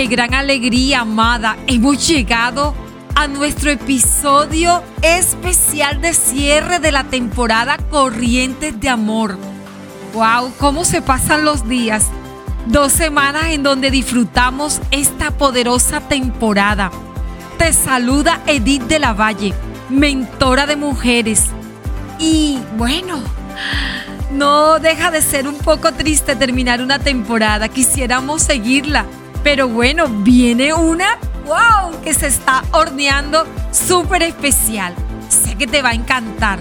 qué gran alegría, amada. Hemos llegado a nuestro episodio especial de cierre de la temporada Corrientes de Amor. ¡Wow! ¿Cómo se pasan los días? Dos semanas en donde disfrutamos esta poderosa temporada. Te saluda Edith de la Valle, mentora de mujeres. Y bueno, no deja de ser un poco triste terminar una temporada. Quisiéramos seguirla pero bueno, viene una, wow, que se está horneando súper especial. Sé que te va a encantar.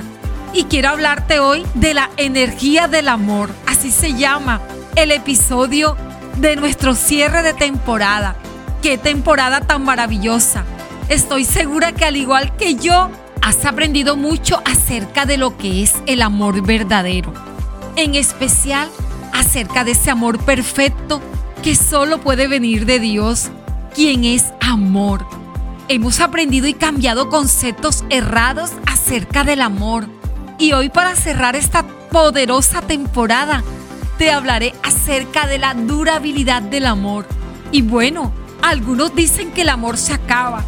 Y quiero hablarte hoy de la energía del amor. Así se llama el episodio de nuestro cierre de temporada. Qué temporada tan maravillosa. Estoy segura que al igual que yo, has aprendido mucho acerca de lo que es el amor verdadero. En especial acerca de ese amor perfecto que solo puede venir de Dios, quien es amor. Hemos aprendido y cambiado conceptos errados acerca del amor. Y hoy para cerrar esta poderosa temporada, te hablaré acerca de la durabilidad del amor. Y bueno, algunos dicen que el amor se acaba,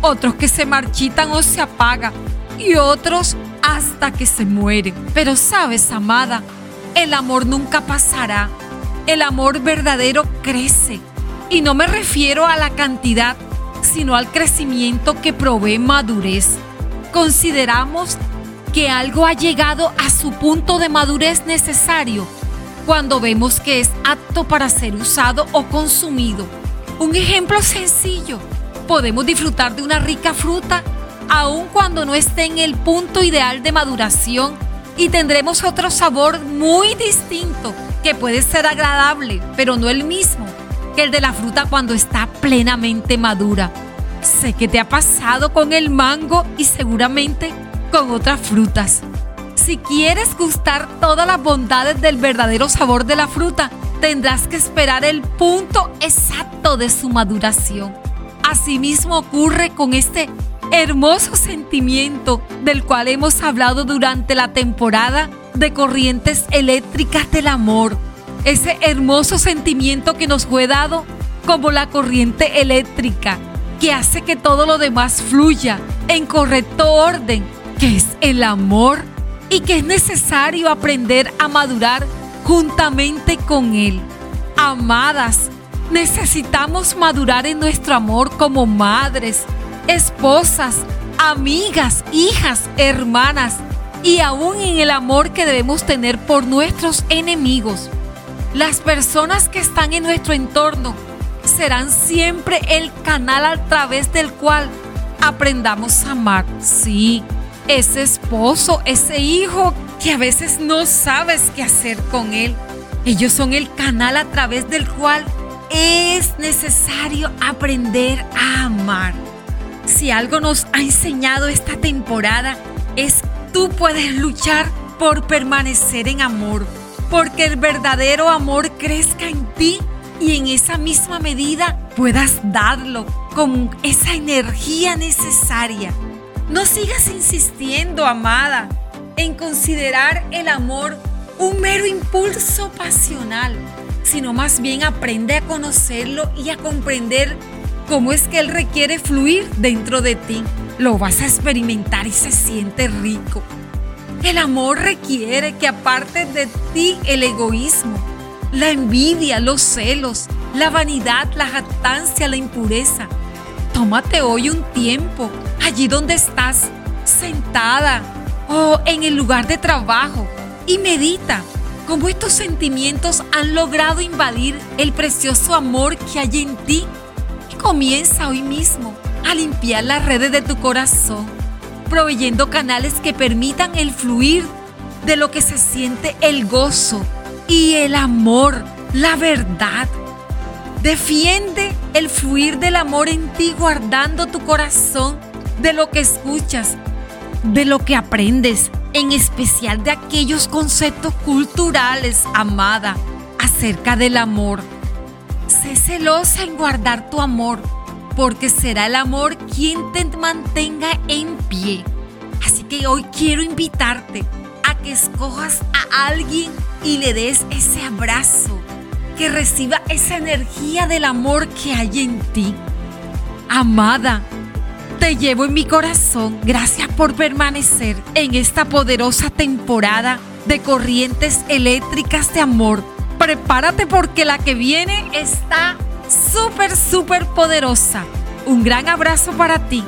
otros que se marchitan o se apaga, y otros hasta que se mueren. Pero sabes, amada, el amor nunca pasará el amor verdadero crece. Y no me refiero a la cantidad, sino al crecimiento que provee madurez. Consideramos que algo ha llegado a su punto de madurez necesario cuando vemos que es apto para ser usado o consumido. Un ejemplo sencillo, podemos disfrutar de una rica fruta aun cuando no esté en el punto ideal de maduración y tendremos otro sabor muy distinto puede ser agradable, pero no el mismo que el de la fruta cuando está plenamente madura. Sé que te ha pasado con el mango y seguramente con otras frutas. Si quieres gustar todas las bondades del verdadero sabor de la fruta, tendrás que esperar el punto exacto de su maduración. Asimismo ocurre con este hermoso sentimiento del cual hemos hablado durante la temporada de corrientes eléctricas del amor. Ese hermoso sentimiento que nos fue dado como la corriente eléctrica que hace que todo lo demás fluya en correcto orden, que es el amor y que es necesario aprender a madurar juntamente con él. Amadas, necesitamos madurar en nuestro amor como madres, esposas, amigas, hijas, hermanas y aún en el amor que debemos tener por nuestros enemigos. Las personas que están en nuestro entorno serán siempre el canal a través del cual aprendamos a amar. Sí, ese esposo, ese hijo que a veces no sabes qué hacer con él. Ellos son el canal a través del cual es necesario aprender a amar. Si algo nos ha enseñado esta temporada tú puedes luchar por permanecer en amor, porque el verdadero amor crezca en ti y en esa misma medida puedas darlo con esa energía necesaria. No sigas insistiendo, amada, en considerar el amor un mero impulso pasional, sino más bien aprende a conocerlo y a comprender cómo es que él requiere fluir dentro de ti lo vas a experimentar y se siente rico. El amor requiere que aparte de ti el egoísmo, la envidia, los celos, la vanidad, la jactancia, la impureza. Tómate hoy un tiempo allí donde estás, sentada o en el lugar de trabajo y medita cómo estos sentimientos han logrado invadir el precioso amor que hay en ti. Y comienza hoy mismo a limpiar las redes de tu corazón, proveyendo canales que permitan el fluir de lo que se siente el gozo y el amor, la verdad. Defiende el fluir del amor en ti guardando tu corazón de lo que escuchas, de lo que aprendes, en especial de aquellos conceptos culturales, amada, acerca del amor. Sé celosa en guardar tu amor porque será el amor quien te mantenga en pie. Así que hoy quiero invitarte a que escojas a alguien y le des ese abrazo, que reciba esa energía del amor que hay en ti. Amada, te llevo en mi corazón. Gracias por permanecer en esta poderosa temporada de corrientes eléctricas de amor. Prepárate porque la que viene está súper, súper poderosa. Un gran abrazo para ti